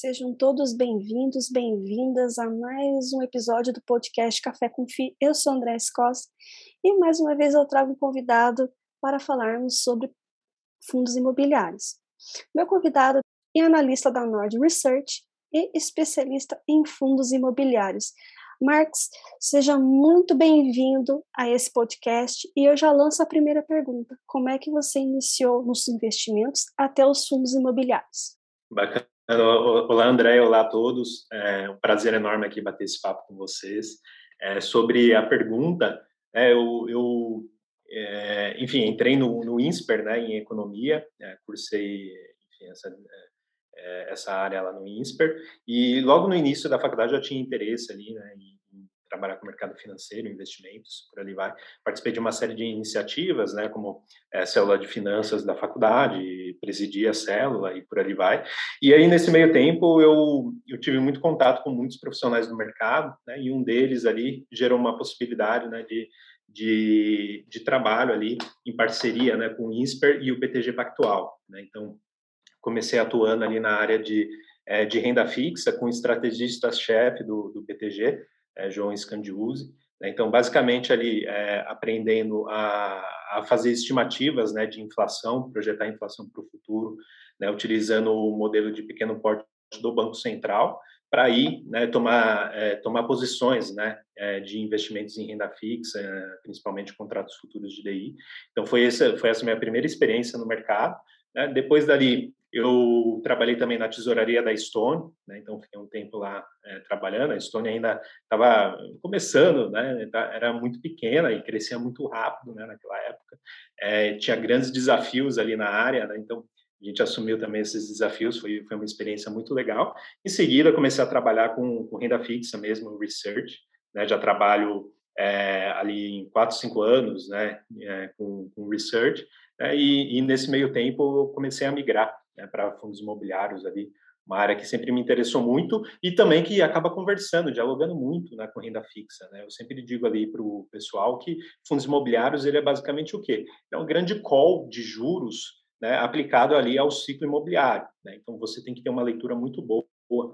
Sejam todos bem-vindos, bem-vindas a mais um episódio do podcast Café com Fi. Eu sou André Costa e mais uma vez eu trago um convidado para falarmos sobre fundos imobiliários. Meu convidado é analista da Nord Research e especialista em fundos imobiliários. Marx, seja muito bem-vindo a esse podcast e eu já lanço a primeira pergunta: como é que você iniciou nos investimentos até os fundos imobiliários? Bacana. Olá, André, olá a todos. É um prazer enorme aqui bater esse papo com vocês. É, sobre a pergunta, é, eu, eu é, enfim, entrei no, no INSPER, né, em economia, é, cursei enfim, essa, é, essa área lá no INSPER, e logo no início da faculdade eu tinha interesse ali, né, em trabalhar com o mercado financeiro, investimentos, por ali vai. Participei de uma série de iniciativas, né, como é, célula de finanças da faculdade, presidi a célula e por ali vai. E aí, nesse meio tempo, eu, eu tive muito contato com muitos profissionais do mercado, né, e um deles ali gerou uma possibilidade, né, de, de, de trabalho ali em parceria, né, com o INSPER e o BTG Pactual, né, então comecei atuando ali na área de, é, de renda fixa com o estrategista-chefe do, do BTG, é, João Scandiuzzi. Né? Então, basicamente, ali, é, aprendendo a, a, fazer estimativas né, de inflação, projetar a inflação para o futuro, né, utilizando o modelo de pequeno porte do Banco Central, para aí né, tomar, é, tomar posições né, é, de investimentos em renda fixa, principalmente contratos futuros de DI. Então, foi essa, foi essa minha primeira experiência no mercado. Né? Depois dali, eu trabalhei também na tesouraria da Stone, né? então fiquei um tempo lá é, trabalhando. A Stone ainda estava começando, né? Tá, era muito pequena e crescia muito rápido né? naquela época. É, tinha grandes desafios ali na área, né? então a gente assumiu também esses desafios, foi, foi uma experiência muito legal. Em seguida, comecei a trabalhar com, com renda fixa mesmo, research, né? já trabalho é, ali em quatro, cinco anos né? Com, com research, né? e, e nesse meio tempo eu comecei a migrar né, para fundos imobiliários ali, uma área que sempre me interessou muito e também que acaba conversando, dialogando muito né, com renda fixa. Né? Eu sempre digo ali para o pessoal que fundos imobiliários ele é basicamente o quê? É um grande call de juros né, aplicado ali ao ciclo imobiliário. Né? Então você tem que ter uma leitura muito boa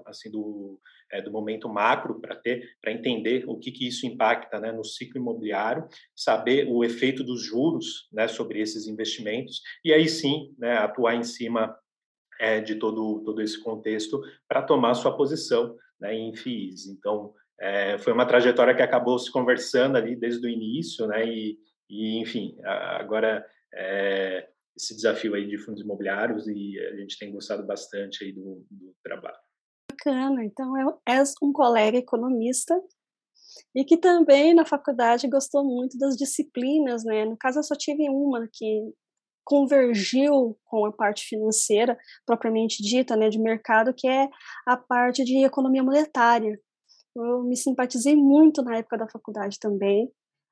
assim do, é, do momento macro para ter para entender o que, que isso impacta né, no ciclo imobiliário, saber o efeito dos juros né, sobre esses investimentos e aí sim né, atuar em cima é, de todo, todo esse contexto para tomar sua posição né, em FIIs. Então, é, foi uma trajetória que acabou se conversando ali desde o início, né, e, e enfim, agora é, esse desafio aí de fundos imobiliários e a gente tem gostado bastante aí do, do trabalho. Bacana, então é, és um colega economista e que também na faculdade gostou muito das disciplinas, né? No caso, eu só tive uma que convergiu com a parte financeira propriamente dita, né, de mercado, que é a parte de economia monetária. Eu me simpatizei muito na época da faculdade também,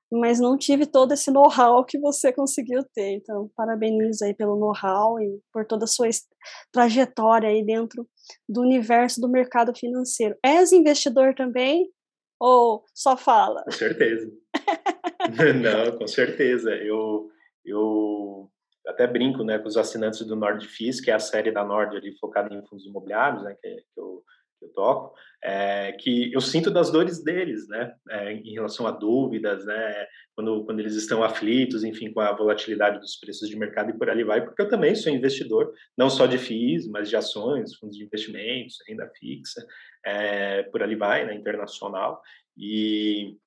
mas não tive todo esse know-how que você conseguiu ter. Então, parabenizo aí pelo know-how e por toda a sua trajetória aí dentro do universo do mercado financeiro. És investidor também ou só fala? Com certeza. não, com certeza. Eu eu até brinco né, com os assinantes do NordFis, que é a série da Nord ali focada em fundos imobiliários, né, que, que, eu, que eu toco, é, que eu sinto das dores deles, né, é, em relação a dúvidas, né, quando, quando eles estão aflitos, enfim, com a volatilidade dos preços de mercado e por ali vai, porque eu também sou investidor, não só de FIIs, mas de ações, fundos de investimentos, renda fixa, é, por ali vai, né, internacional, e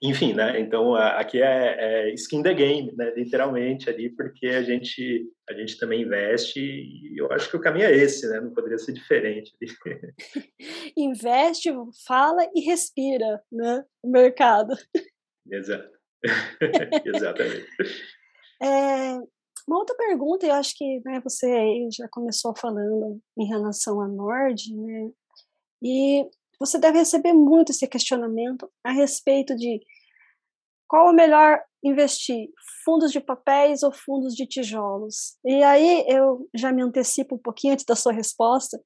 enfim, né? Então aqui é, é, skin the game, né? Literalmente ali, porque a gente a gente também investe e eu acho que o caminho é esse, né? Não poderia ser diferente. Investe, fala e respira, né? O mercado. Exato. Exatamente. É, uma outra pergunta, eu acho que né, você já começou falando em relação à Nord, né? E você deve receber muito esse questionamento a respeito de qual é melhor investir, fundos de papéis ou fundos de tijolos? E aí eu já me antecipo um pouquinho antes da sua resposta,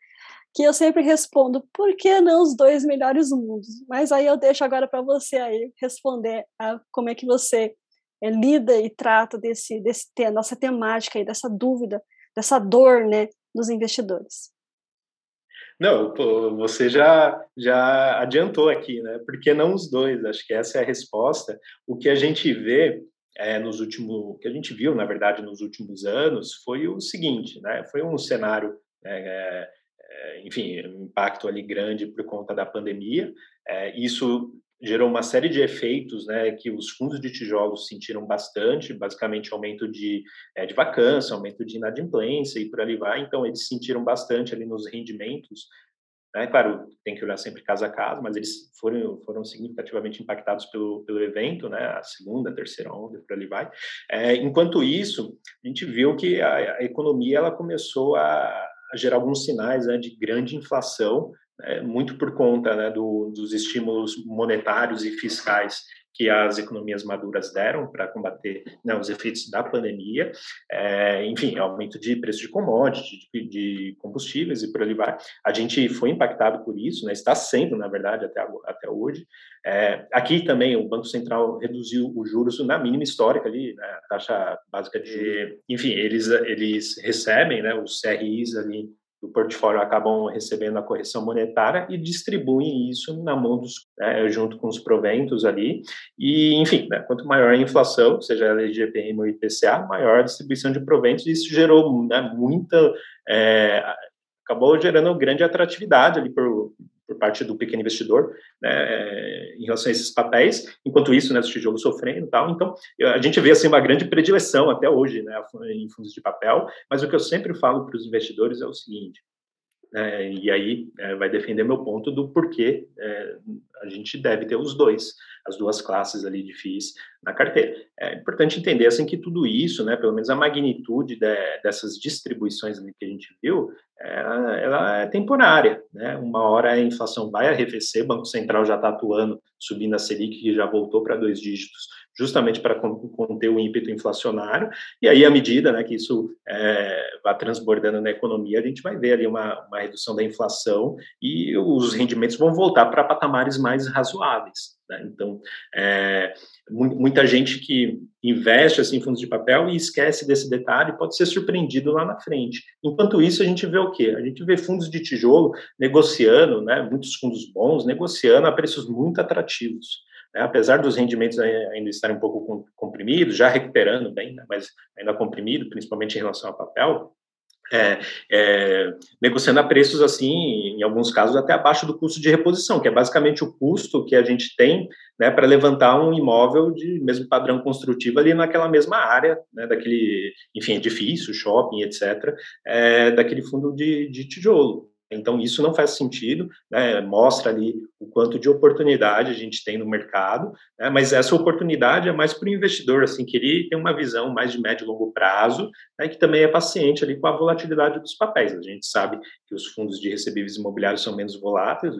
que eu sempre respondo, por que não os dois melhores mundos? Mas aí eu deixo agora para você aí responder a como é que você é, lida e trata desse, desse nossa temática aí, dessa dúvida, dessa dor, né, dos investidores. Não, você já, já adiantou aqui, né? Por que não os dois? Acho que essa é a resposta. O que a gente vê é, nos últimos, que a gente viu, na verdade, nos últimos anos, foi o seguinte, né? Foi um cenário, é, é, enfim, um impacto ali grande por conta da pandemia. É, isso gerou uma série de efeitos, né, que os fundos de tijolos sentiram bastante, basicamente aumento de, é, de vacância, aumento de inadimplência e por ali vai. Então, eles sentiram bastante ali nos rendimentos né? Claro, tem que olhar sempre caso a caso, mas eles foram, foram significativamente impactados pelo, pelo evento, né? a segunda, a terceira onda, por ali vai. É, enquanto isso, a gente viu que a, a economia ela começou a, a gerar alguns sinais né, de grande inflação, né, muito por conta né, do, dos estímulos monetários e fiscais que as economias maduras deram para combater né, os efeitos da pandemia, é, enfim, aumento de preço de commodities, de, de, combustíveis e por ali vai. A gente foi impactado por isso, né, está sendo, na verdade, até, até hoje. É, aqui também o Banco Central reduziu os juros na mínima histórica ali, né, a taxa básica de, enfim, eles eles recebem, né, os CRIs ali do portfólio acabam recebendo a correção monetária e distribuem isso na mão dos, né, junto com os proventos ali. E, enfim, né, quanto maior a inflação, seja ela IGPM ou IPCA, maior a distribuição de proventos. Isso gerou né, muita. É, acabou gerando grande atratividade ali por parte do pequeno investidor né, em relação a esses papéis, enquanto isso, né, os tijolos sofrendo e tal. Então, a gente vê assim uma grande predileção até hoje né, em fundos de papel, mas o que eu sempre falo para os investidores é o seguinte, é, e aí é, vai defender meu ponto do porquê é, a gente deve ter os dois, as duas classes ali de FIIs na carteira. É importante entender assim que tudo isso, né, pelo menos a magnitude de, dessas distribuições que a gente viu, ela, ela, é temporária, né? Uma hora a inflação vai arrefecer, o Banco Central já está atuando, subindo a Selic, que já voltou para dois dígitos, justamente para conter o ímpeto inflacionário, e aí, à medida né, que isso é, vai transbordando na economia, a gente vai ver ali uma, uma redução da inflação e os rendimentos vão voltar para patamares mais razoáveis. Né? Então, é, muita gente que investe assim, em fundos de papel e esquece desse detalhe pode ser surpreendido lá na frente. Enquanto isso, a gente vê o quê? A gente vê fundos de tijolo negociando, né, muitos fundos bons, negociando a preços muito atrativos. Né, apesar dos rendimentos ainda estarem um pouco comprimidos, já recuperando bem, né, mas ainda comprimido, principalmente em relação ao papel, é, é, negociando a preços assim, em alguns casos até abaixo do custo de reposição, que é basicamente o custo que a gente tem né, para levantar um imóvel de mesmo padrão construtivo ali naquela mesma área, né, daquele, enfim, edifício, shopping, etc., é, daquele fundo de, de tijolo. Então, isso não faz sentido, né? mostra ali o quanto de oportunidade a gente tem no mercado, né? mas essa oportunidade é mais para o investidor, assim, que ele tem uma visão mais de médio e longo prazo, né? que também é paciente ali com a volatilidade dos papéis. A gente sabe que os fundos de recebíveis imobiliários são menos voláteis,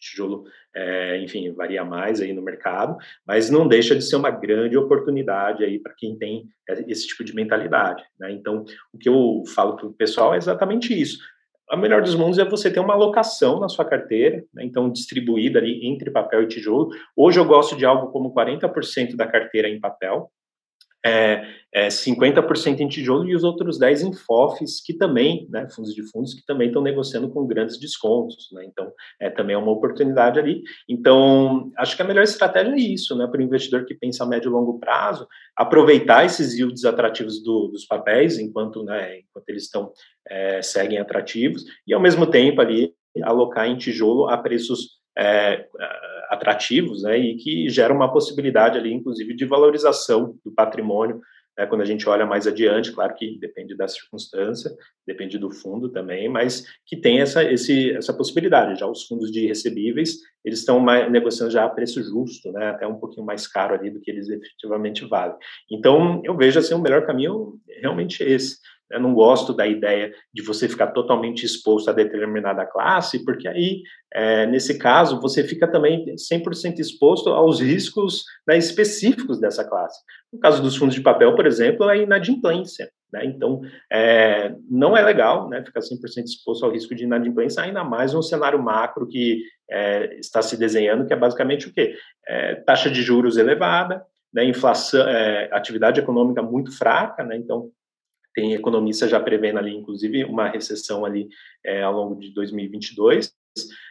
tijolo, é, enfim, varia mais aí no mercado, mas não deixa de ser uma grande oportunidade aí para quem tem esse tipo de mentalidade, né? Então, o que eu falo para o pessoal é exatamente isso a melhor dos mundos é você ter uma alocação na sua carteira, né, então distribuída ali entre papel e tijolo. Hoje eu gosto de algo como 40% da carteira em papel, é, é 50% em tijolo e os outros 10% em FOFs, que também, né, fundos de fundos, que também estão negociando com grandes descontos, né, então é também é uma oportunidade ali. Então, acho que a melhor estratégia é isso, né, para o investidor que pensa a médio e longo prazo, aproveitar esses yields atrativos do, dos papéis, enquanto, né, enquanto eles estão, é, seguem atrativos, e ao mesmo tempo ali alocar em tijolo a preços é, atrativos, né, e que gera uma possibilidade ali, inclusive, de valorização do patrimônio, né, quando a gente olha mais adiante, claro que depende da circunstância, depende do fundo também, mas que tem essa, esse, essa possibilidade. Já os fundos de recebíveis, eles estão negociando já a preço justo, né, até um pouquinho mais caro ali do que eles efetivamente valem. Então, eu vejo assim, o melhor caminho realmente esse, eu não gosto da ideia de você ficar totalmente exposto a determinada classe, porque aí, é, nesse caso, você fica também 100% exposto aos riscos né, específicos dessa classe. No caso dos fundos de papel, por exemplo, é inadimplência. Né? Então, é, não é legal né, ficar 100% exposto ao risco de inadimplência, ainda mais num cenário macro que é, está se desenhando, que é basicamente o quê? É, taxa de juros elevada, né, inflação, é, atividade econômica muito fraca, né, então tem economistas já prevendo ali, inclusive, uma recessão ali é, ao longo de 2022.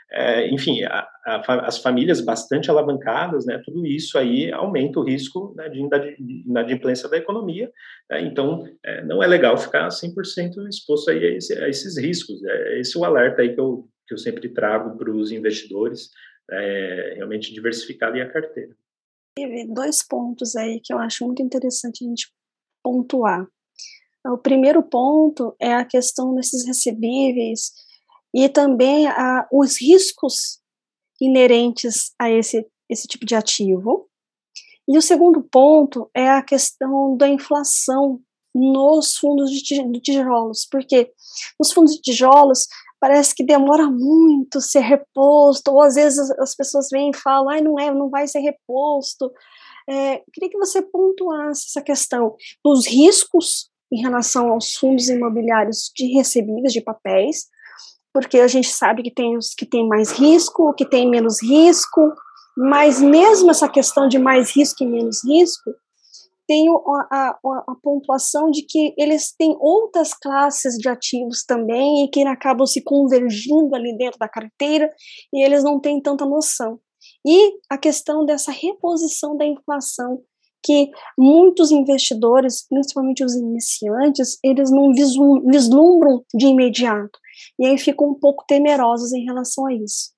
É, enfim, a, a, as famílias bastante alavancadas, né, tudo isso aí aumenta o risco né, de inadimplência da economia. Né, então, é, não é legal ficar 100% exposto aí a, esse, a, esses riscos. É esse é o alerta aí que eu, que eu sempre trago para os investidores, é, realmente diversificar ali a carteira. Teve dois pontos aí que eu acho muito interessante a gente pontuar. O primeiro ponto é a questão desses recebíveis e também a, os riscos inerentes a esse, esse tipo de ativo. E o segundo ponto é a questão da inflação nos fundos de tijolos, porque nos fundos de tijolos parece que demora muito ser reposto, ou às vezes as pessoas vêm e falam, ah, não é, não vai ser reposto. É, queria que você pontuasse essa questão dos riscos em relação aos fundos imobiliários de recebíveis de papéis, porque a gente sabe que tem os que têm mais risco, que tem menos risco, mas mesmo essa questão de mais risco e menos risco, tem a, a, a, pontuação de que eles têm outras classes de ativos também e que acabam se convergindo ali dentro da carteira e eles não têm tanta noção. E a questão dessa reposição da inflação, que muitos investidores, principalmente os iniciantes, eles não vislumbram de imediato. E aí ficam um pouco temerosos em relação a isso.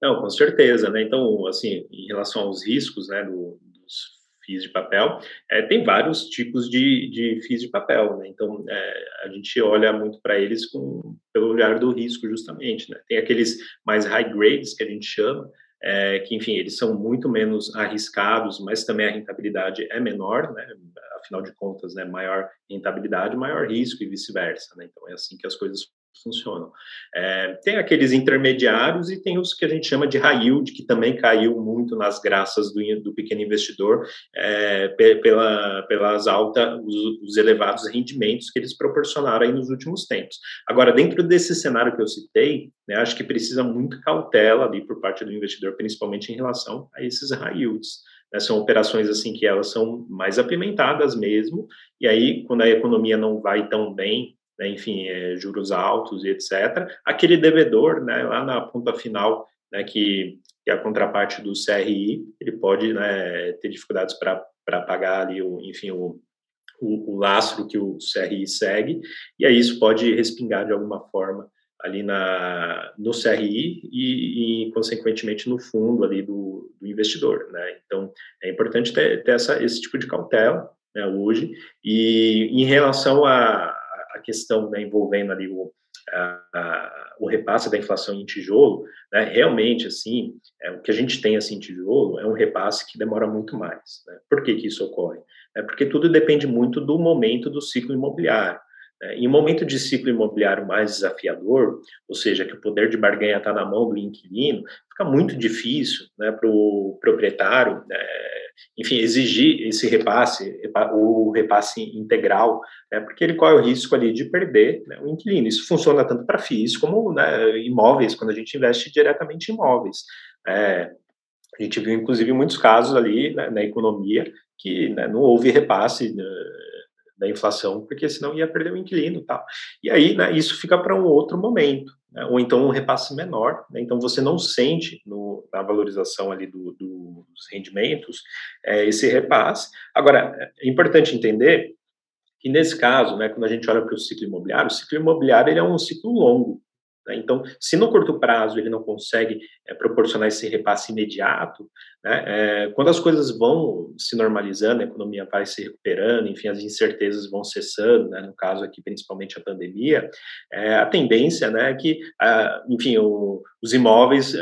Não, com certeza, né? Então, assim, em relação aos riscos, né, do, dos FIIs de papel, é, tem vários tipos de, de FIIs de papel, né? Então, é, a gente olha muito para eles com, pelo olhar do risco, justamente, né? Tem aqueles mais high grades, que a gente chama, é, que, enfim, eles são muito menos arriscados, mas também a rentabilidade é menor, né? Afinal de contas, né, maior rentabilidade, maior risco e vice-versa, né? Então, é assim que as coisas funcionam. É, tem aqueles intermediários e tem os que a gente chama de high yield, que também caiu muito nas graças do, do pequeno investidor é, pela, pelas altas, os, os, elevados rendimentos que eles proporcionaram aí nos últimos tempos. Agora, dentro desse cenário que eu citei, né, acho que precisa muito cautela ali por parte do investidor, principalmente em relação a esses high yields. Né, são operações assim que elas são mais apimentadas mesmo, e aí quando a economia não vai tão bem, né, enfim, é, juros altos e etc. Aquele devedor, né, lá na ponta final, né, que, que é a contraparte do CRI, ele pode né, ter dificuldades para pagar ali, o, enfim, o, o, o, lastro que o CRI segue, e aí isso pode respingar de alguma forma ali na, no CRI e, e consequentemente, no fundo ali do, do investidor, né? Então, é importante ter, ter essa, esse tipo de cautela, né, hoje, e em relação a, a questão né, envolvendo ali o, a, a, o repasse da inflação em tijolo, né, realmente, assim, é, o que a gente tem assim, em tijolo é um repasse que demora muito mais. Né? Por que, que isso ocorre? É porque tudo depende muito do momento do ciclo imobiliário. Né? Em um momento de ciclo imobiliário mais desafiador, ou seja, que o poder de barganha está na mão do inquilino, fica muito difícil né, para o proprietário, né, enfim, exigir esse repasse, o repasse integral, né, porque ele corre o risco ali de perder né, o inquilino. Isso funciona tanto para FIIs como né, imóveis, quando a gente investe diretamente em imóveis. É, a gente viu, inclusive, muitos casos ali né, na economia que né, não houve repasse né, da inflação, porque senão ia perder o inquilino e tal. E aí, né, isso fica para um outro momento, né, ou então um repasse menor, né, então você não sente no, na valorização ali do, do, dos rendimentos é, esse repasse. Agora, é importante entender que nesse caso, né, quando a gente olha para o ciclo imobiliário, o ciclo imobiliário ele é um ciclo longo, né? Então, se no curto prazo ele não consegue é, proporcionar esse repasse imediato, né, é, quando as coisas vão se normalizando, a economia vai se recuperando, enfim, as incertezas vão cessando, né, no caso aqui principalmente a pandemia, é, a tendência né, é que, a, enfim, o, os imóveis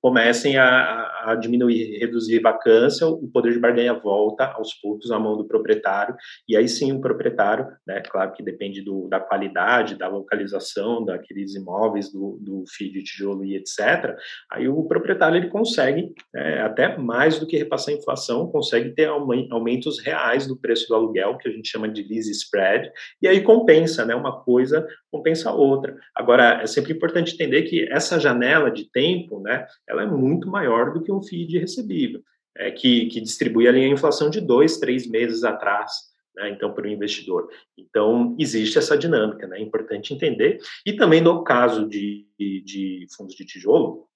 comecem a, a, diminuir, reduzir vacância, o poder de barganha volta aos poucos à mão do proprietário, e aí sim o proprietário, né, claro que depende do, da qualidade, da localização daqueles imóveis, do, do fio de tijolo e etc., aí o proprietário ele consegue é, até mais do que repassar a inflação, consegue ter aumentos reais do preço do aluguel, que a gente chama de lease spread, e aí compensa, né, uma coisa compensa a outra. Agora, é sempre importante entender que essa janela de tempo, né, ela é muito maior do que um FII recebível, é, que, que distribui ali a inflação de dois, três meses atrás. né, então, para o investidor. Então, existe essa dinâmica, né, é importante entender. E também no caso de, de fundos de tijolo,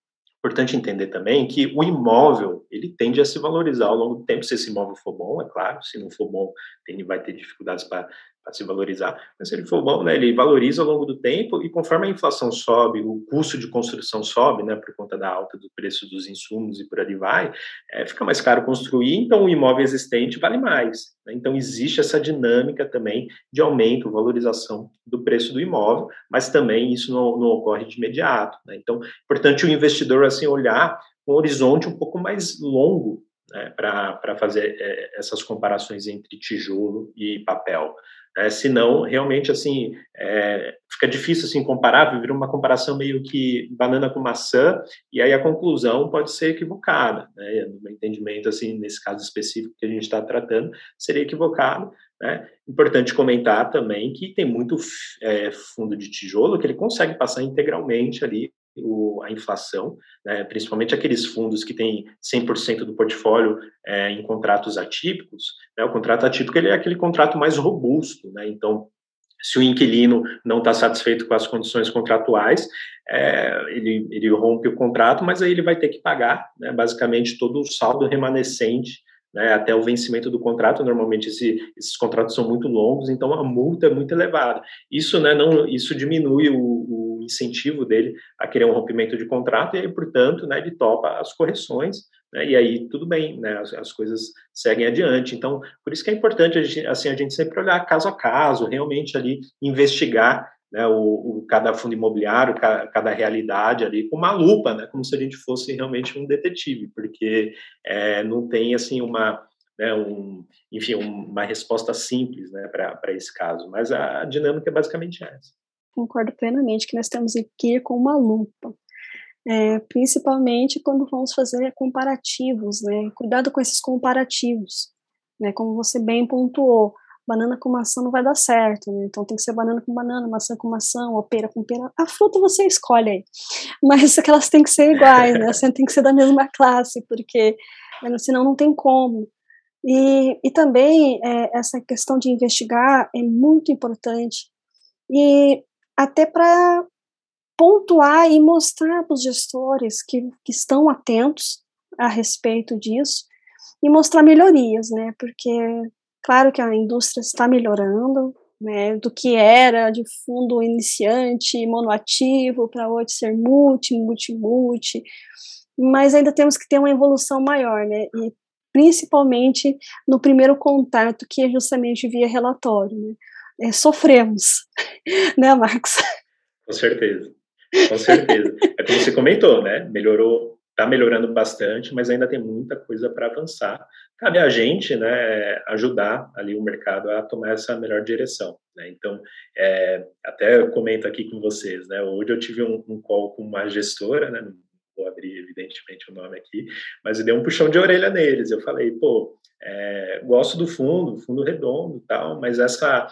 importante entender também que o imóvel ele tende a se valorizar ao longo do tempo se esse imóvel for bom, é claro. Se não for bom, ele vai ter dificuldades para para se valorizar. Mas se ele for bom, né, ele valoriza ao longo do tempo e conforme a inflação sobe, o custo de construção sobe, né, por conta da alta do preço dos insumos e por ali vai, é, fica mais caro construir, então o imóvel existente vale mais. Né? Então existe essa dinâmica também de aumento, valorização do preço do imóvel, mas também isso não, não ocorre de imediato. Né? Então, importante o investidor assim olhar um horizonte um pouco mais longo né, para fazer é, essas comparações entre tijolo e papel. É, senão, realmente, assim, é, fica difícil, assim, comparar, vira uma comparação meio que banana com maçã, e aí a conclusão pode ser equivocada, né? No meu entendimento, assim, nesse caso específico que a gente está tratando, seria equivocado, né? Importante comentar também que tem muito é, fundo de tijolo que ele consegue passar integralmente ali o, a inflação, né, principalmente aqueles fundos que têm 100% do portfólio é, em contratos atípicos. Né, o contrato atípico ele é aquele contrato mais robusto, né, então se o inquilino não está satisfeito com as condições contratuais, é, ele, ele rompe o contrato, mas aí ele vai ter que pagar, né, basicamente, todo o saldo remanescente né, até o vencimento do contrato. Normalmente esse, esses contratos são muito longos, então a multa é muito elevada. Isso, né, não, isso diminui o, o incentivo dele a querer um rompimento de contrato, e aí, portanto, né, ele topa as correções, né, e aí tudo bem, né, as, as, coisas seguem adiante. Então, por isso que é importante a gente, assim, a gente sempre olhar caso a caso, realmente ali investigar né, o, o, cada fundo imobiliário, cada, cada, realidade ali com uma lupa, né, como se a gente fosse realmente um detetive, porque é, não tem assim uma né, um, enfim, uma resposta simples né, para esse caso, mas a dinâmica é basicamente essa concordo plenamente que nós temos que ir com uma lupa. É, principalmente quando vamos fazer comparativos, né? Cuidado com esses comparativos, né? Como você bem pontuou, banana com maçã não vai dar certo, né? Então tem que ser banana com banana, maçã com maçã, ou pera com pera. A fruta você escolhe aí, mas elas têm que ser iguais, né? Tem que ser da mesma classe, porque né, senão não tem como. E, e também é, essa questão de investigar é muito importante. E até para pontuar e mostrar para os gestores que, que estão atentos a respeito disso e mostrar melhorias, né? Porque claro que a indústria está melhorando, né? Do que era de fundo iniciante, monoativo, para hoje ser multi, multi, multi, mas ainda temos que ter uma evolução maior, né? E principalmente no primeiro contato, que é justamente via relatório, né? É, sofremos, né, Marcos? Com certeza, com certeza. É como você comentou, né? Melhorou, está melhorando bastante, mas ainda tem muita coisa para avançar. Cabe a gente, né, ajudar ali o mercado a tomar essa melhor direção. Né? Então, é, até comento aqui com vocês, né? Hoje eu tive um, um call com uma gestora, né? Vou abrir evidentemente o nome aqui, mas eu dei um puxão de orelha neles. Eu falei, pô, é, gosto do fundo, fundo redondo, tal, mas essa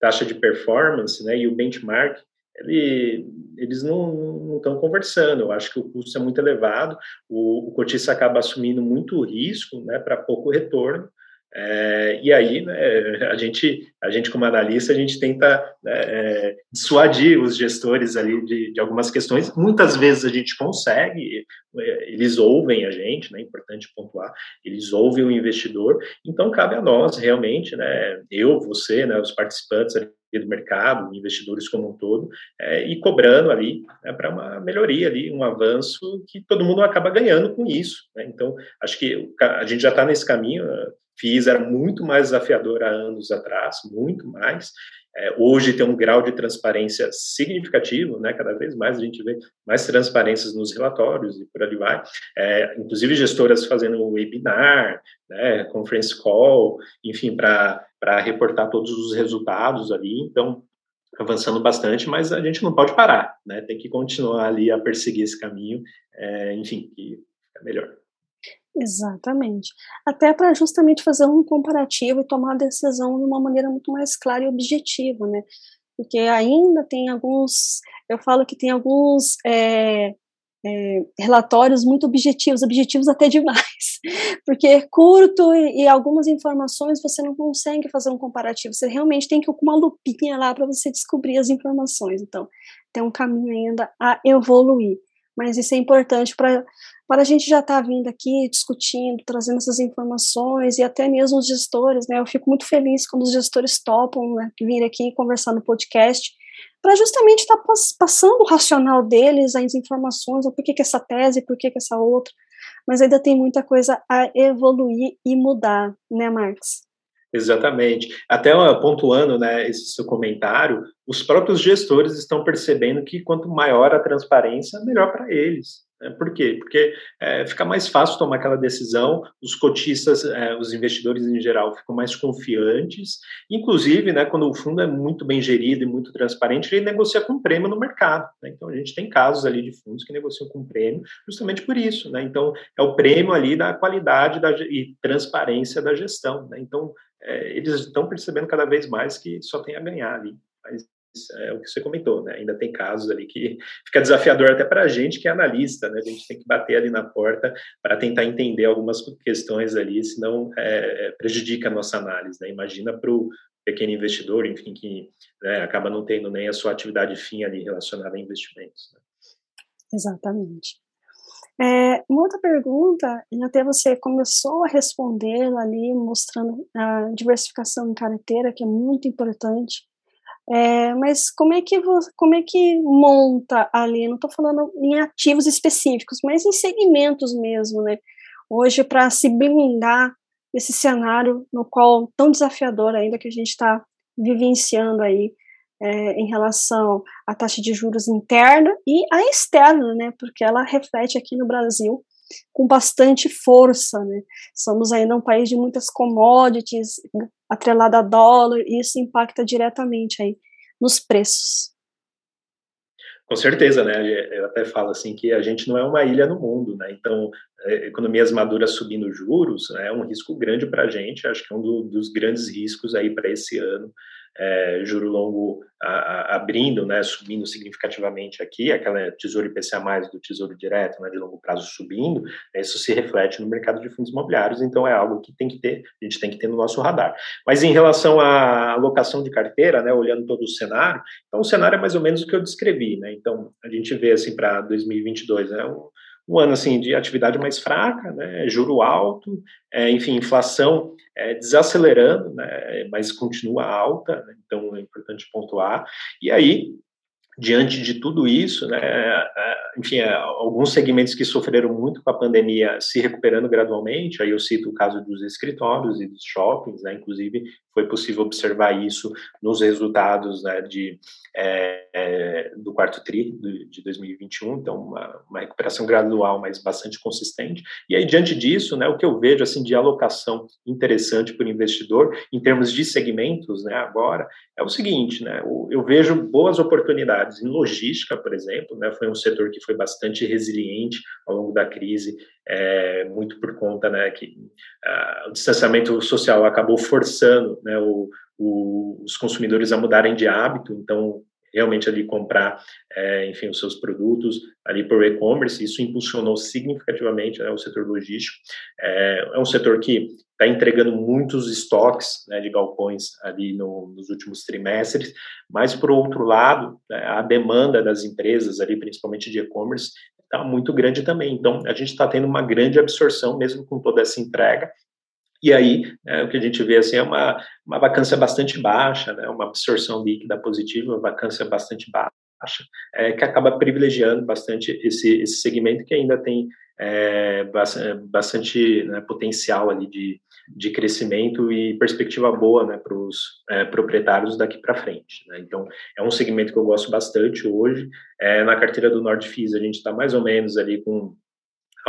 taxa de performance né, e o benchmark, ele, eles não estão conversando. Eu acho que o custo é muito elevado, o, o cotista acaba assumindo muito risco né, para pouco retorno, é, e aí, né, a gente, a gente como analista, a gente tenta né, é, dissuadir os gestores ali de, de, algumas questões. Muitas vezes a gente consegue, é, eles ouvem a gente, né, é importante pontuar, eles ouvem o investidor. Então cabe a nós realmente, né, eu, você, né, os participantes do mercado, investidores como um todo, é, e cobrando ali né, para uma melhoria ali, um avanço que todo mundo acaba ganhando com isso. Né? Então, acho que a gente já está nesse caminho. FIIs era muito mais desafiador há anos atrás, muito mais. É, hoje tem um grau de transparência significativo, né? Cada vez mais a gente vê mais transparências nos relatórios e por ali vai. É, inclusive gestoras fazendo webinar, né? Conference call, enfim, para reportar todos os resultados ali. Então, avançando bastante, mas a gente não pode parar, né? Tem que continuar ali a perseguir esse caminho, é, enfim, que é melhor. Exatamente. Até para justamente fazer um comparativo e tomar a decisão de uma maneira muito mais clara e objetiva, né? Porque ainda tem alguns, eu falo que tem alguns é, é, relatórios muito objetivos, objetivos até demais, porque é curto e, e, algumas informações você não consegue fazer um comparativo, você realmente tem que ir com uma lupinha lá para você descobrir as informações, então tem um caminho ainda a evoluir, mas isso é importante para para a gente já estar tá vindo aqui discutindo, trazendo essas informações e até mesmo os gestores, né? Eu fico muito feliz quando os gestores topam né, vir aqui conversar no podcast, para justamente estar tá passando o racional deles, as informações, o porquê que essa tese, por que essa outra, mas ainda tem muita coisa a evoluir e mudar, né, Marcos? Exatamente. Até pontuando né, esse seu comentário, os próprios gestores estão percebendo que quanto maior a transparência, melhor para eles. Né? Por quê? Porque é, fica mais fácil tomar aquela decisão, os cotistas, é, os investidores em geral ficam mais confiantes, inclusive, né, quando o fundo é muito bem gerido e muito transparente, ele negocia com prêmio no mercado. Né? Então, a gente tem casos ali de fundos que negociam com prêmio justamente por isso. Né? Então, é o prêmio ali da qualidade da, e transparência da gestão. Né? Então, é, eles estão percebendo cada vez mais que só tem a ganhar ali. É o que você comentou, né? Ainda tem casos ali que fica desafiador até para a gente que é analista, né? A gente tem que bater ali na porta para tentar entender algumas questões ali, senão é, é, prejudica a nossa análise, né? Imagina para o pequeno investidor, enfim, que né, acaba não tendo nem a sua atividade fim ali relacionada a investimentos. Né? Exatamente. É, uma outra pergunta, e até você começou a responder ali, mostrando a diversificação em carteira, que é muito importante. É, mas como é que você, como é que monta ali? Não estou falando em ativos específicos, mas em segmentos mesmo, né? Hoje para se blindar desse cenário no qual tão desafiador ainda que a gente está vivenciando aí é, em relação à taxa de juros interna e a externa, né? Porque ela reflete aqui no Brasil com bastante força, né? Somos ainda um país de muitas commodities, atrelada a dólar, e isso impacta diretamente aí nos preços. Com certeza, né? Eu até falo assim que a gente não é uma ilha no mundo, né? Então, é, economias maduras subindo juros né, é um risco grande para a gente. Acho que é um do, dos grandes riscos aí para esse ano é, juro longo a, a, abrindo, né, subindo significativamente aqui, aquela tesouro IPCA mais do tesouro direto, né, de longo prazo subindo, né, isso se reflete no mercado de fundos imobiliários, então é algo que tem que ter, a gente tem que ter no nosso radar. Mas em relação à alocação de carteira, né, olhando todo o cenário, então o cenário é mais ou menos o que eu descrevi, né, então a gente vê assim para 2022, né, um ano assim de atividade mais fraca, né, juro alto, é, enfim, inflação é, desacelerando, né, mas continua alta, né, então é importante pontuar. E aí diante de tudo isso, né, é, enfim, é, alguns segmentos que sofreram muito com a pandemia se recuperando gradualmente, aí eu cito o caso dos escritórios e dos shoppings, né, inclusive foi possível observar isso nos resultados né, de, é, é, do quarto TRI de 2021, então uma, uma, recuperação gradual, mas bastante consistente, e aí diante disso, né, o que eu vejo assim de alocação interessante para o investidor, em termos de segmentos, né, agora, é o seguinte, né, eu vejo boas oportunidades em logística, por exemplo, né, foi um setor que foi bastante resiliente ao longo da crise, é, muito por conta né, que uh, o distanciamento social acabou forçando né, o, o, os consumidores a mudarem de hábito, então realmente ali comprar, é, enfim, os seus produtos ali por e-commerce, isso impulsionou significativamente né, o setor logístico. É, é um setor que está entregando muitos estoques né, de galpões ali no, nos últimos trimestres, mas, por outro lado, né, a demanda das empresas ali, principalmente de e-commerce, está muito grande também. Então, a gente está tendo uma grande absorção, mesmo com toda essa entrega, e aí, né, o que a gente vê assim, é uma, uma vacância bastante baixa, né, uma absorção líquida positiva, uma vacância bastante baixa, é, que acaba privilegiando bastante esse, esse segmento que ainda tem é, bastante né, potencial ali de, de crescimento e perspectiva boa né, para os é, proprietários daqui para frente. Né? Então, é um segmento que eu gosto bastante hoje. É, na carteira do Nordfis, a gente está mais ou menos ali com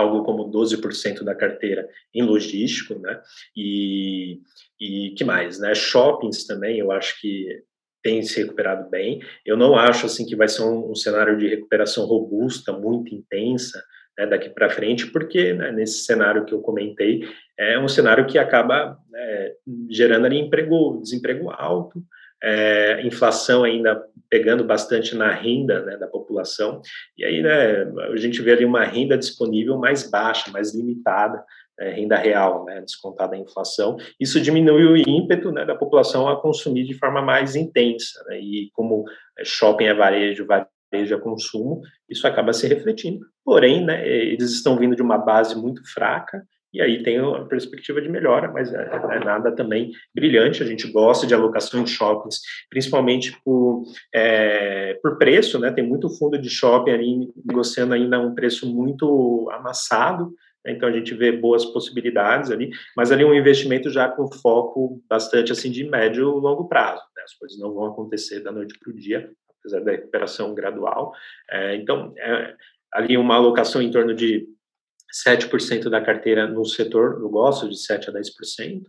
algo como 12% da carteira em logístico, né? E, e que mais, né? Shoppings também, eu acho que tem se recuperado bem. Eu não acho assim que vai ser um, um cenário de recuperação robusta, muito intensa, né, daqui para frente, porque né, nesse cenário que eu comentei, é um cenário que acaba né, gerando ali emprego, desemprego alto, é, inflação ainda pegando bastante na renda né, da população, e aí né, a gente vê ali uma renda disponível mais baixa, mais limitada, é, renda real, né, descontada a inflação, isso diminui o ímpeto né, da população a consumir de forma mais intensa, né, e como shopping é varejo, varejo é consumo, isso acaba se refletindo. Porém, né, eles estão vindo de uma base muito fraca, e aí tem a perspectiva de melhora, mas é, é, nada também brilhante. A gente gosta de alocação em shoppings, principalmente por, é, por preço, né? Tem muito fundo de shopping ali negociando ainda um preço muito amassado, né? então a gente vê boas possibilidades ali, mas ali um investimento já com foco bastante assim de médio e longo prazo. Né? As coisas não vão acontecer da noite para o dia, apesar da recuperação gradual. É, então, é, ali uma alocação em torno de 7% da carteira no setor, eu gosto de 7 a 10%.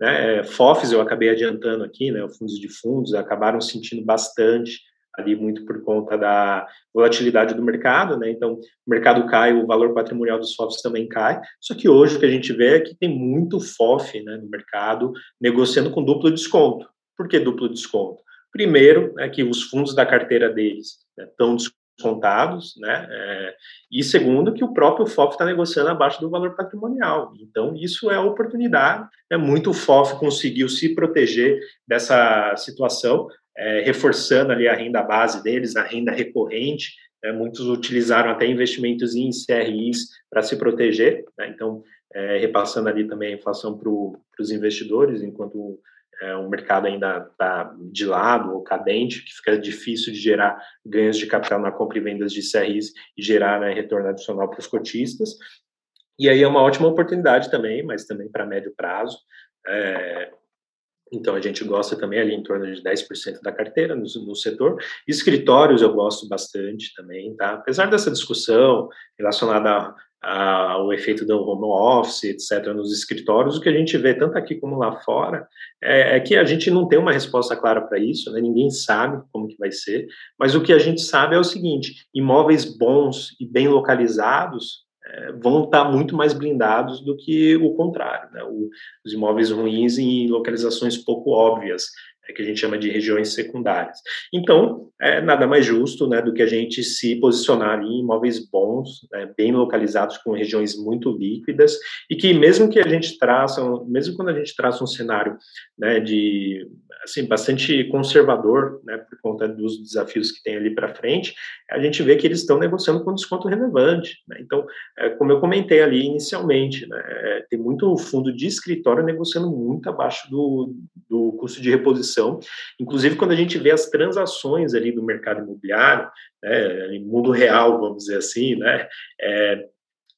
Né? FOFs eu acabei adiantando aqui, né? fundos de fundos acabaram sentindo bastante ali muito por conta da volatilidade do mercado, né? Então, o mercado cai, o valor patrimonial dos FOFs também cai. Só que hoje o que a gente vê é que tem muito FOF, né, no mercado negociando com duplo desconto. Por que duplo desconto? Primeiro, é que os fundos da carteira deles né, estão descontados, né? É, e segundo, que o próprio FOF está negociando abaixo do valor patrimonial. Então, isso é oportunidade. É muito o FOF conseguiu se proteger dessa situação, é, reforçando ali a renda base deles, a renda recorrente. Né? Muitos utilizaram até investimentos em CRIs para se proteger. Né? Então, é, repassando ali também a inflação para os investidores, enquanto é, o mercado ainda está de lado ou cadente, que fica difícil de gerar ganhos de capital na compra e vendas de CRIs e gerar né, retorno adicional para os cotistas. E aí é uma ótima oportunidade também, mas também para médio prazo. É, então a gente gosta também ali em torno de 10% da carteira no, no, setor. Escritórios eu gosto bastante também, tá? Apesar dessa discussão relacionada o efeito do home office, etc., nos escritórios, o que a gente vê tanto aqui como lá fora é, é que a gente não tem uma resposta clara para isso, né? ninguém sabe como que vai ser, mas o que a gente sabe é o seguinte: imóveis bons e bem localizados é, vão estar tá muito mais blindados do que o contrário, né? o, os imóveis ruins em localizações pouco óbvias é que a gente chama de regiões secundárias. Então, é nada mais justo né, do que a gente se posicionar em imóveis bons, né, bem localizados, com regiões muito líquidas, e que mesmo que a gente traça, mesmo quando a gente traça um cenário né, de assim bastante conservador, né, por conta dos desafios que tem ali para frente, a gente vê que eles estão negociando com desconto relevante. Né? Então, é, como eu comentei ali inicialmente, né, é, tem muito fundo de escritório negociando muito abaixo do, do custo de reposição. Inclusive, quando a gente vê as transações ali do mercado imobiliário, né, mundo real, vamos dizer assim, né, é,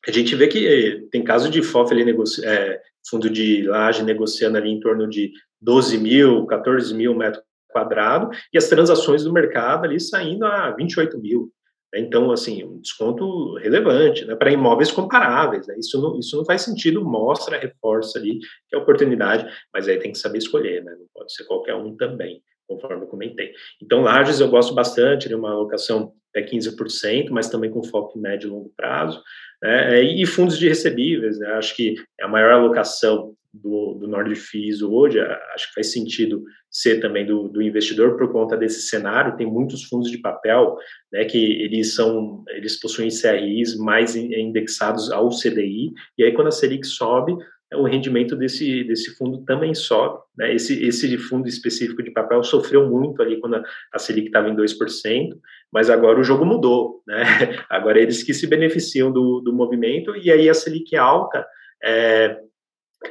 a gente vê que tem caso de FOF ali, negoci é, fundo de laje negociando ali em torno de 12 mil, 14 mil metros quadrados, e as transações do mercado ali saindo a 28 mil. Né? Então, assim, um desconto relevante né, para imóveis comparáveis. Né? Isso, não, isso não faz sentido, mostra, reforça ali que é oportunidade, mas aí tem que saber escolher, né? não pode ser qualquer um também, conforme eu comentei. Então, lajes eu gosto bastante, né, uma alocação até 15%, mas também com foco em médio e longo prazo. Né? E fundos de recebíveis, né? acho que é a maior alocação do, do Nordfis hoje, acho que faz sentido ser também do, do, investidor por conta desse cenário. Tem muitos fundos de papel, né, que eles são, eles possuem CRIs mais indexados ao CDI, e aí quando a Selic sobe, o rendimento desse, desse fundo também sobe. Né? Esse, esse fundo específico de papel sofreu muito ali quando a, a Selic estava em 2%, mas agora o jogo mudou. Né? Agora eles que se beneficiam do, do movimento, e aí a Selic alta é,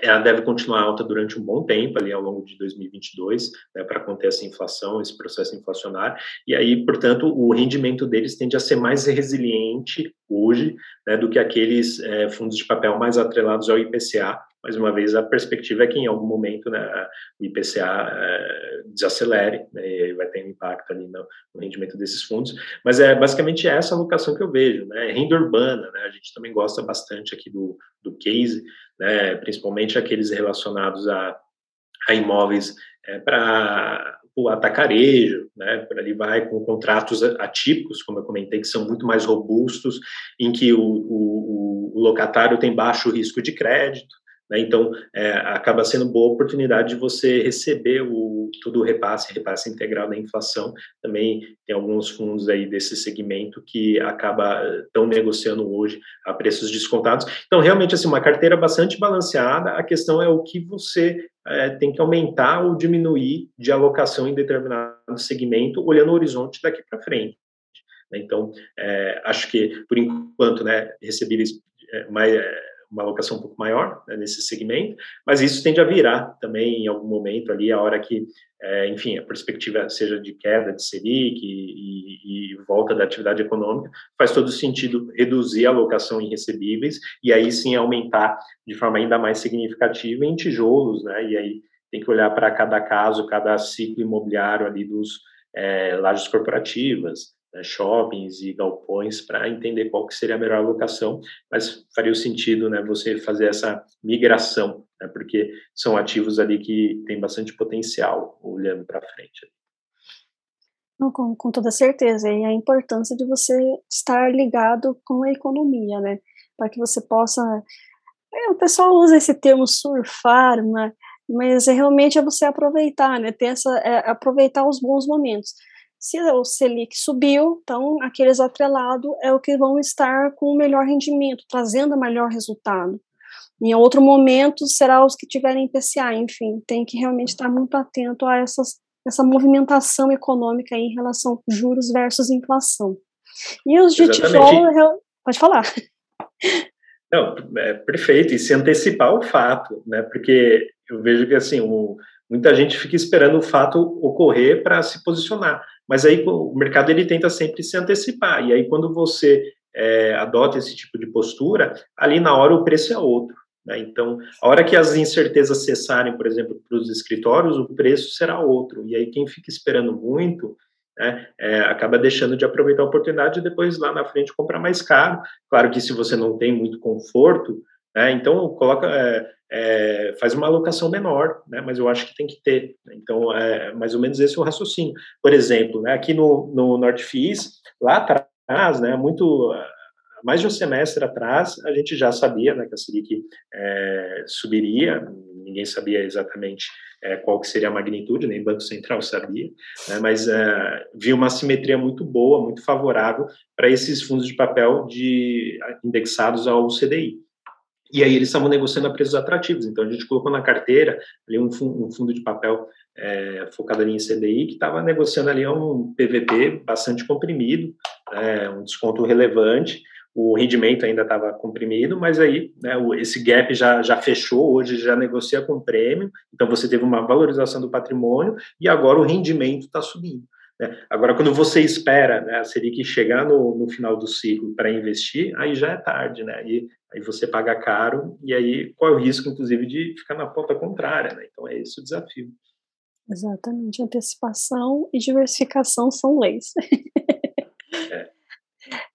ela deve continuar alta durante um bom tempo, ali ao longo de 2022, né, para conter essa inflação, esse processo inflacionário, e aí, portanto, o rendimento deles tende a ser mais resiliente hoje né, do que aqueles é, fundos de papel mais atrelados ao IPCA. Mais uma vez, a perspectiva é que em algum momento né, o IPCA é, desacelere, né, e vai ter um impacto ali no, no, rendimento desses fundos, mas é basicamente essa alocação que eu vejo, né, renda urbana, né, a gente também gosta bastante aqui do, do case, né, principalmente aqueles relacionados a, a imóveis é, para o atacarejo, né, por ali vai com contratos atípicos, como eu comentei, que são muito mais robustos, em que o, o, o locatário tem baixo risco de crédito, né, então é, acaba sendo boa oportunidade de você receber o o, tudo repasse, repasse integral da inflação. Também tem alguns fundos aí desse segmento que acaba estão negociando hoje a preços descontados. Então, realmente, assim, uma carteira bastante balanceada. A questão é o que você é, tem que aumentar ou diminuir de alocação em determinado segmento, olhando o horizonte daqui para frente. Então, é, acho que, por enquanto, né, recebíveis é, mais, uma alocação um pouco maior né, nesse segmento, mas isso tende a virar também em algum momento ali, a hora que, é, enfim, a perspectiva seja de queda de Selic e, e, e, volta da atividade econômica, faz todo sentido reduzir a alocação em recebíveis e aí sim aumentar de forma ainda mais significativa em tijolos, né, e aí tem que olhar para cada caso, cada ciclo imobiliário ali dos é, lajes corporativas, né, shoppings e galpões para entender qual que seria a melhor alocação, mas faria sentido, né, você fazer essa migração, né, porque são ativos ali que têm bastante potencial olhando para frente. Com, com toda certeza, e a importância de você estar ligado com a economia, né, para que você possa, é, o pessoal usa esse termo surfar, né, mas é, realmente é você aproveitar, né, ter essa, é, aproveitar os bons momentos. Se o Selic subiu, então aqueles atrelados é o que vão estar com o melhor rendimento, trazendo melhor resultado. Em outro momento, será os que tiverem PCA, enfim, tem que realmente estar muito atento a essas, essa movimentação econômica em relação a juros versus inflação. E os de tijolo, pode falar. Não, é perfeito, e se antecipar o fato, né, porque eu vejo que, assim, o, muita gente fica esperando o fato ocorrer para se posicionar. Mas aí o mercado ele tenta sempre se antecipar. E aí quando você é, adota esse tipo de postura, ali na hora o preço é outro. Né? Então, a hora que as incertezas cessarem, por exemplo, para os escritórios, o preço será outro. E aí quem fica esperando muito né, é, acaba deixando de aproveitar a oportunidade e depois lá na frente comprar mais caro. Claro que se você não tem muito conforto, né, então coloca é, é, faz uma alocação menor, né, mas eu acho que tem que ter. Né, então, é mais ou menos esse é o raciocínio. Por exemplo, né, aqui no, no Nordfis, lá atrás, né, muito mais de um semestre atrás, a gente já sabia né, que a Selic é, subiria, ninguém sabia exatamente é, qual que seria a magnitude, nem o Banco Central sabia, né, mas é, viu uma simetria muito boa, muito favorável para esses fundos de papel de, indexados ao CDI. E aí eles estavam negociando a preços atrativos. Então a gente colocou na carteira ali um, fundo, um fundo de papel é, focado ali em CDI que estava negociando ali um PVP bastante comprimido, é, um desconto relevante. O rendimento ainda estava comprimido, mas aí né, esse gap já, já fechou, hoje já negocia com prêmio, então você teve uma valorização do patrimônio e agora o rendimento está subindo. Né? Agora, quando você espera né, a Selic chegar no, no final do ciclo para investir, aí já é tarde, né? E, aí você paga caro, e aí qual é o risco, inclusive, de ficar na ponta contrária, né? Então, é esse o desafio. Exatamente. Antecipação e diversificação são leis. É.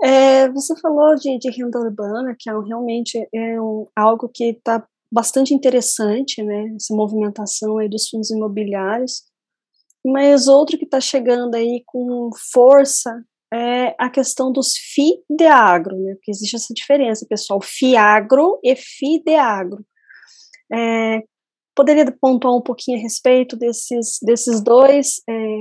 É, você falou de, de, renda urbana, que é realmente é um, algo que está bastante interessante, né? Essa movimentação aí dos fundos imobiliários. Mas outro que está chegando aí com força é a questão dos FIDEAGRO, né? Porque existe essa diferença, pessoal, FIAGRO e FIDEAGRO. É, poderia pontuar um pouquinho a respeito desses, desses dois, é,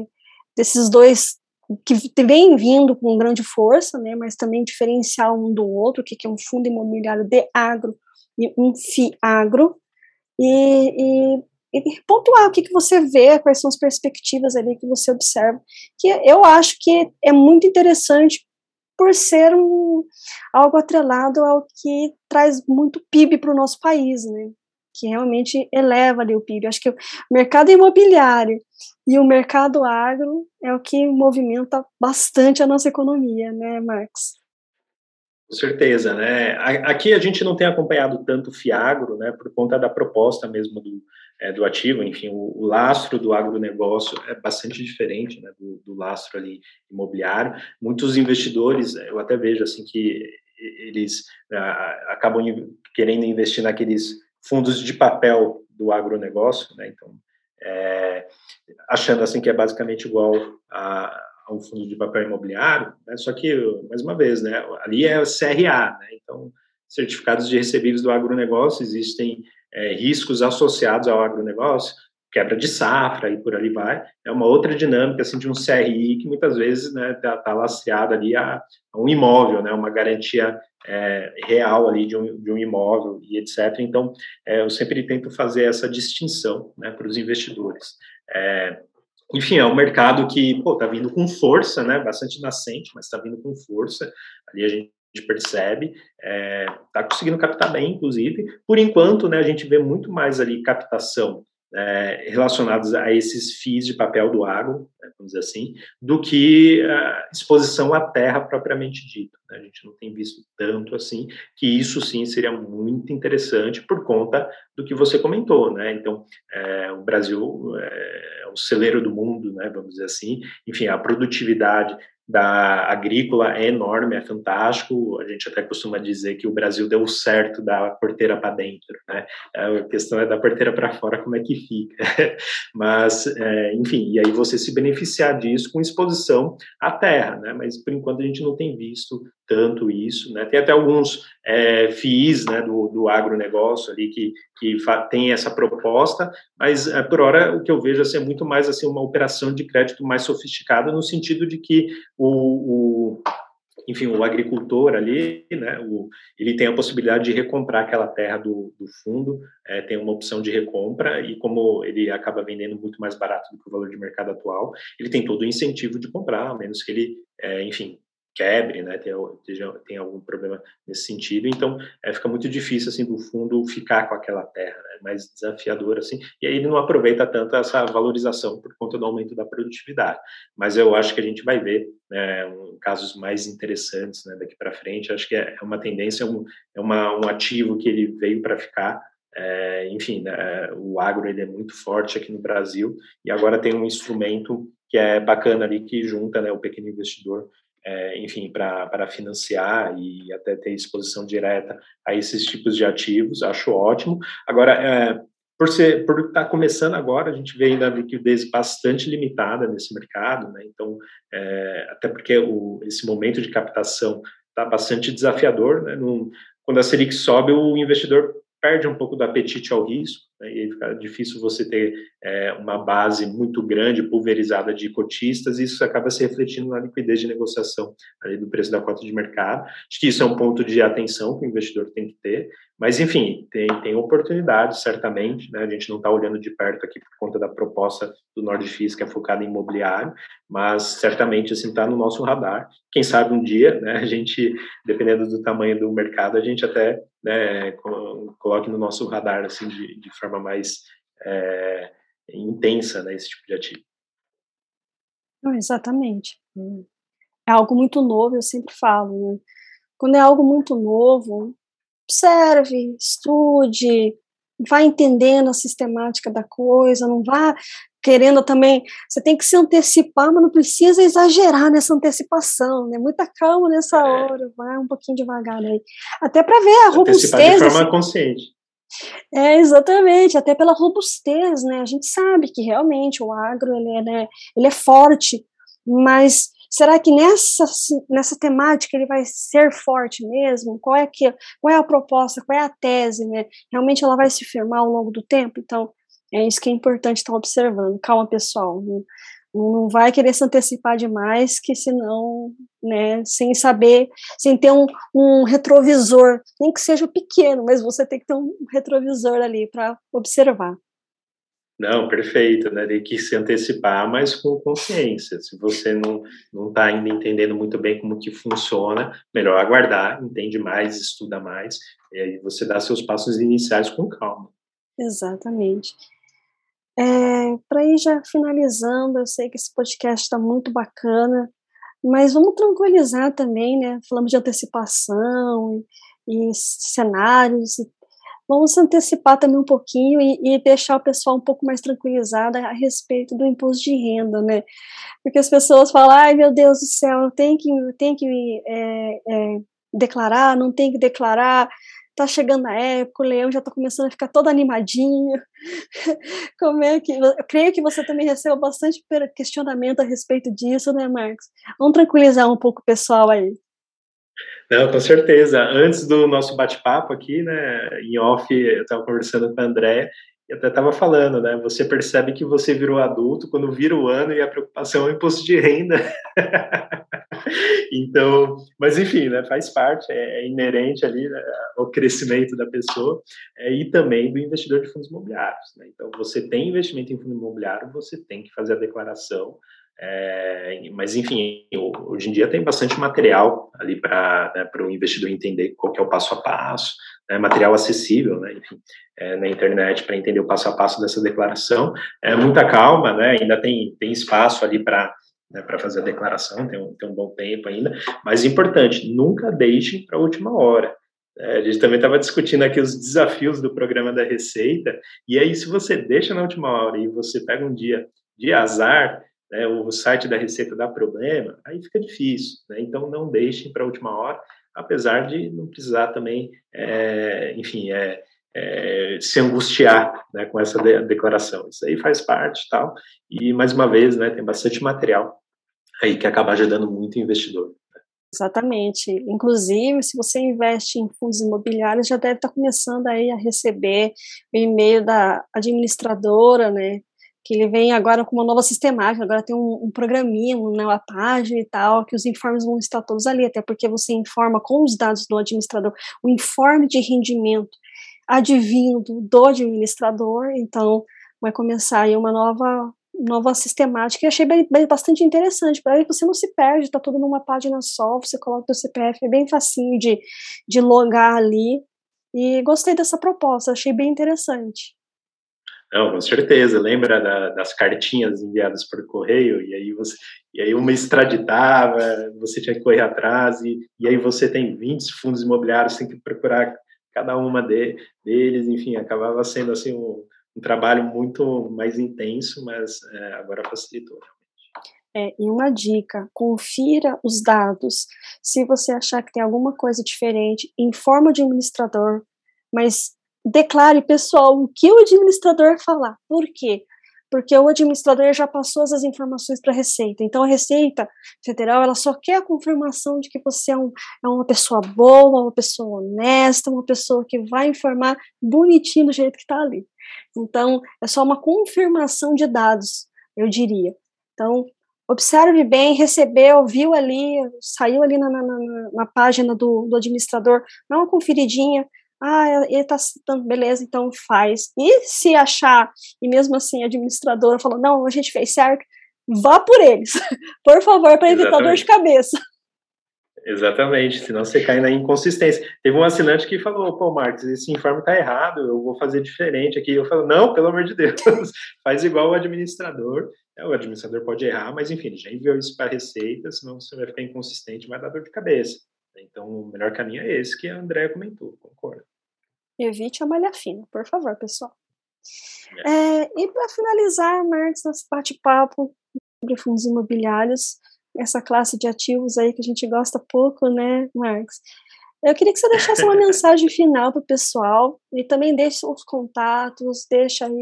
desses dois que vem vindo com grande força, né? Mas também diferenciar um do outro, o que, é um fundo imobiliário de agro e um FIAGRO. E, e e pontuar o que, que você vê, quais são as perspectivas ali que você observa, que eu acho que é muito interessante por ser um, algo atrelado ao que traz muito PIB para o nosso país, né? Que realmente eleva ali o PIB. Acho que o mercado imobiliário e o mercado agro é o que movimenta bastante a nossa economia, né, Marcos? Com certeza, né? Aqui a gente não tem acompanhado tanto o Fiagro, né, por conta da proposta mesmo do, é, do ativo, enfim, o, o, lastro do agronegócio é bastante diferente né, do, do, lastro ali imobiliário. Muitos investidores, eu até vejo assim que eles ah, acabam querendo investir naqueles fundos de papel do agronegócio, né, então, é, achando assim que é basicamente igual a, um fundo de papel imobiliário, né, só que, mais uma vez, né, ali é CRA, né, então, certificados de recebíveis do agronegócio existem é, riscos associados ao agronegócio, quebra de safra e por ali vai. É uma outra dinâmica assim de um CRI que muitas vezes né está tá lastreado ali a, a, um imóvel, né, uma garantia é, real ali de um, de um imóvel e etc. Então é, eu sempre tento fazer essa distinção né, para os investidores. É, enfim, é um mercado que está vindo com força, né, bastante nascente, mas está vindo com força. Ali a gente percebe, está é, tá conseguindo captar bem, inclusive. Por enquanto, né, a gente vê muito mais ali captação é, relacionados a esses FIIs de papel do agro, né, vamos dizer assim, do que a exposição à terra propriamente dita. Né? A gente não tem visto tanto assim, que isso sim seria muito interessante por conta do que você comentou, né? Então, é, o Brasil é o celeiro do mundo, né, vamos dizer assim, enfim, a produtividade da agrícola é enorme, é fantástico. A gente até costuma dizer que o Brasil deu certo da porteira para dentro, né? A questão é da porteira para fora, como é que fica. Mas, é, enfim, e aí você se beneficiar disso com exposição à terra, né? Mas por enquanto a gente não tem visto tanto isso, né? Tem até alguns é, FIIs, né, do, do agronegócio ali que, que tem essa proposta, mas é, por hora o que eu vejo assim, é muito mais assim uma operação de crédito mais sofisticada no sentido de que o, o enfim, o agricultor ali, né, o, ele tem a possibilidade de recomprar aquela terra do, do fundo, é, tem uma opção de recompra, e como ele acaba vendendo muito mais barato do que o valor de mercado atual, ele tem todo o incentivo de comprar, a menos que ele, é, enfim, quebre, né, tem, tem algum problema nesse sentido, então é, fica muito difícil, assim, do fundo ficar com aquela terra, né, mais desafiador, assim, e aí ele não aproveita tanto essa valorização por conta do aumento da produtividade, mas eu acho que a gente vai ver né, um, casos mais interessantes, né, daqui para frente, acho que é, é uma tendência, é um, é uma, um ativo que ele veio para ficar, é, enfim, né, o agro ele é muito forte aqui no Brasil, e agora tem um instrumento que é bacana ali, que junta né, o pequeno investidor é, enfim, para financiar e até ter exposição direta a esses tipos de ativos, acho ótimo. Agora, é, por ser por estar tá começando agora, a gente vê ainda a liquidez bastante limitada nesse mercado, né? Então, é, até porque o, esse momento de captação está bastante desafiador, né? Quando a Selic sobe, o investidor perde um pouco do apetite ao risco, né, e fica difícil você ter é, uma base muito grande, pulverizada de cotistas, e isso acaba se refletindo na liquidez de negociação ali do preço da cota de mercado. Acho que isso é um ponto de atenção que o investidor tem que ter, mas, enfim, tem, tem oportunidades, certamente, né, a gente não está olhando de perto aqui por conta da proposta do Nordfis, que é focada em imobiliário, mas certamente, assim, está no nosso radar. Quem sabe um dia, né, a gente, dependendo do tamanho do mercado, a gente até né, coloque no nosso radar assim de, de forma mais é, intensa né, esse tipo de ativo. exatamente. É algo muito novo, eu sempre falo. Né? Quando é algo muito novo, observe, estude, vá entendendo a sistemática da coisa, não vá querendo também, você tem que se antecipar, mas não precisa exagerar nessa antecipação, né? Muita calma nessa é. hora, vai um pouquinho devagar aí. Até para ver a robustez. Antecipar de forma assim. consciente. É, exatamente, até pela robustez, né? A gente sabe que realmente o agro, ele é, né, ele é forte, mas será que nessa, nessa temática ele vai ser forte mesmo? Qual é, que, qual é a proposta, qual é a tese, né? Realmente ela vai se firmar ao longo do tempo? Então, é isso que é importante estar observando. Calma, pessoal. Não, não vai querer se antecipar demais, que senão, né, sem saber, sem ter um, um retrovisor, nem que seja pequeno, mas você tem que ter um retrovisor ali para observar. Não, perfeito, né? Tem que se antecipar, mas com consciência. Se você não não está ainda entendendo muito bem como que funciona, melhor aguardar, entende mais, estuda mais, e aí você dá seus passos iniciais com calma. Exatamente. É, Para ir já finalizando, eu sei que esse podcast está muito bacana, mas vamos tranquilizar também, né? Falamos de antecipação e, e cenários, e vamos antecipar também um pouquinho e, e, deixar o pessoal um pouco mais tranquilizado a respeito do imposto de renda, né? Porque as pessoas falam, ai meu Deus do céu, tem que, tem que é, é, declarar, não tem que declarar, tá chegando a época, o leão já está começando a ficar todo animadinho. Como é que. Eu creio que você também recebeu bastante questionamento a respeito disso, né, Marcos? Vamos tranquilizar um pouco o pessoal aí. Não, com certeza. Antes do nosso bate-papo aqui, né, em off, eu estava conversando com a André, e até estava falando, né? Você percebe que você virou adulto quando vira o ano e a preocupação é o imposto de renda. então, mas enfim, né? Faz parte, é, é inerente ali né, ao crescimento da pessoa é, e também do investidor de fundos imobiliários. Né? Então, você tem investimento em fundo imobiliário, você tem que fazer a declaração. É, mas enfim, hoje em dia tem bastante material ali para né, o investidor entender qual é o passo a passo, né, material acessível, né, enfim, é, na internet para entender o passo a passo dessa declaração. É muita calma, né, ainda tem, tem espaço ali para né, para fazer a declaração, tem um, tem um bom tempo ainda, mas importante, nunca deixe para a última hora. É, a gente também estava discutindo aqui os desafios do programa da Receita, e aí se você deixa na última hora e você pega um dia de azar, né, o site da Receita dá problema, aí fica difícil. Né? Então não deixem para a última hora, apesar de não precisar também, é, enfim, é, é, se angustiar né, com essa de declaração. Isso aí faz parte tal. E, mais uma vez, né, tem bastante material aí que acaba ajudando muito o investidor. Né. Exatamente. Inclusive, se você investe em fundos imobiliários, já deve estar começando aí a receber o e-mail da administradora, né, que ele vem agora com uma nova sistemática, agora tem um, um programinha, né, uma página e tal, que os informes vão estar todos ali, até porque você informa com os dados do administrador o informe de rendimento advindo do administrador, então vai começar aí uma nova nova sistemática e achei bem, bem bastante interessante, para você não se perde, está tudo numa página só, você coloca o CPF, é bem facinho de, de logar ali, e gostei dessa proposta, achei bem interessante. Não, com certeza. Lembra da, das cartinhas enviadas por correio e aí você e aí uma extraditava, você tinha que correr atrás e, e aí você tem 20 fundos imobiliários, tem que procurar cada uma de, deles, enfim, acabava sendo assim um, um trabalho muito mais intenso, mas é, agora facilitou É, e uma dica, confira os dados. Se você achar que tem alguma coisa diferente, informa o administrador, mas declare, pessoal, o que o administrador falar. Por quê? Porque o administrador já passou essas informações para a Receita. Então, a Receita Federal ela só quer a confirmação de que você é, um, é uma pessoa boa, uma pessoa honesta, uma pessoa que vai informar bonitinho do jeito que está ali. Então, é só uma confirmação de dados, eu diria. Então, observe bem, recebeu, viu ali, saiu ali na, na, na, na página do, do administrador, dá uma conferidinha, ah, ele está citando, beleza, então faz. E se achar, e mesmo assim a administradora falou, não, a gente fez certo, vá por eles, por favor, para evitar dor de cabeça. Exatamente, senão você cai na inconsistência. Teve um assinante que falou, pô, Marcos, esse informe está errado, eu vou fazer diferente aqui. Eu falo, não, pelo amor de Deus, faz igual o administrador. É, o administrador pode errar, mas enfim, já enviou isso para a Receita, senão você vai ficar inconsistente, vai dar dor de cabeça. Então, o melhor caminho é esse que a Andrea comentou, concordo. Evite a malha fina, por favor, pessoal. É, e para finalizar, Marcos, nosso bate-papo sobre fundos imobiliários, essa classe de ativos aí que a gente gosta pouco, né, Marcos? Eu queria que você deixasse uma mensagem final para o pessoal e também deixe os contatos, deixa aí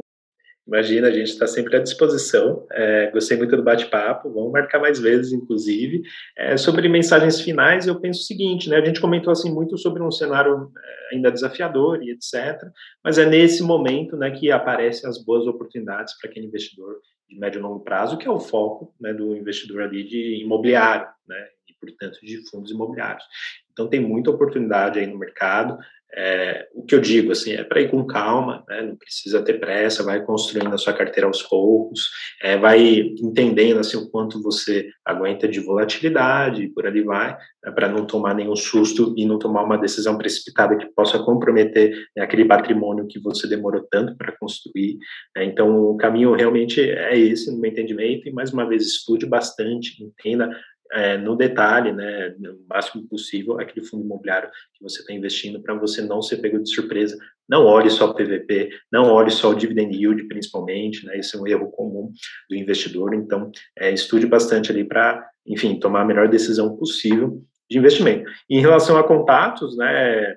Imagina, a gente está sempre à disposição. É, gostei muito do bate-papo, vamos marcar mais vezes, inclusive. É, sobre mensagens finais, eu penso o seguinte, né? A gente comentou assim muito sobre um cenário é, ainda desafiador e etc. Mas é nesse momento, né, que aparecem as boas oportunidades para aquele investidor de médio e longo prazo, que é o foco né, do investidor ali de imobiliário, né? E portanto de fundos imobiliários. Então tem muita oportunidade aí no mercado. É, o que eu digo assim é para ir com calma, né? não precisa ter pressa, vai construindo a sua carteira aos poucos, é, vai entendendo assim o quanto você aguenta de volatilidade e por ali vai, né? para não tomar nenhum susto e não tomar uma decisão precipitada que possa comprometer né, aquele patrimônio que você demorou tanto para construir. Né? Então o caminho realmente é esse, no meu entendimento, e mais uma vez estude bastante, entenda é, no detalhe, né, no máximo possível, aquele fundo imobiliário que você está investindo para você não ser pego de surpresa. Não olhe só o PVP, não olhe só o dividend yield, principalmente, né, esse é um erro comum do investidor. Então, é, estude bastante ali para, enfim, tomar a melhor decisão possível de investimento. Em relação a contatos, né,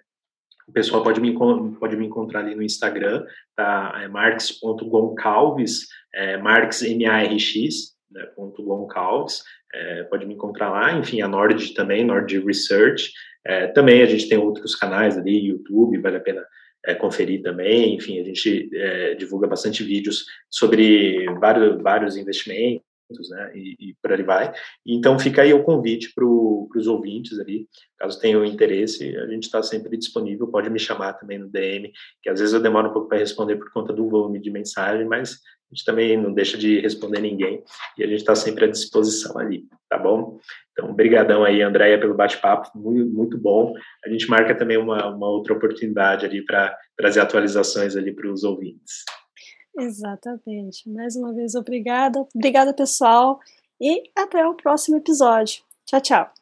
o pessoal pode me, pode me encontrar ali no Instagram, tá? É marx.goncalves, é marx, M-A-R-X, né, ponto Goncalves, é, pode me encontrar lá, enfim, a Nord também, Nord Research, é, também a gente tem outros canais ali, YouTube, vale a pena é, conferir também. Enfim, a gente é, divulga bastante vídeos sobre vários, vários investimentos, né, e, e por aí vai. Então, fica aí o convite para os ouvintes ali, caso tenham interesse, a gente está sempre disponível, pode me chamar também no DM, que às vezes eu demoro um pouco para responder por conta do volume de mensagem, mas a gente também não deixa de responder ninguém, e a gente está sempre à disposição ali, tá bom? Então, brigadão aí, Andréia, pelo bate-papo, muito, muito bom. A gente marca também uma, uma outra oportunidade ali para trazer atualizações ali para os ouvintes. Exatamente. Mais uma vez, obrigada. Obrigada, pessoal. E até o próximo episódio. Tchau, tchau.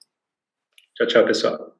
Tchau, tchau, pessoal.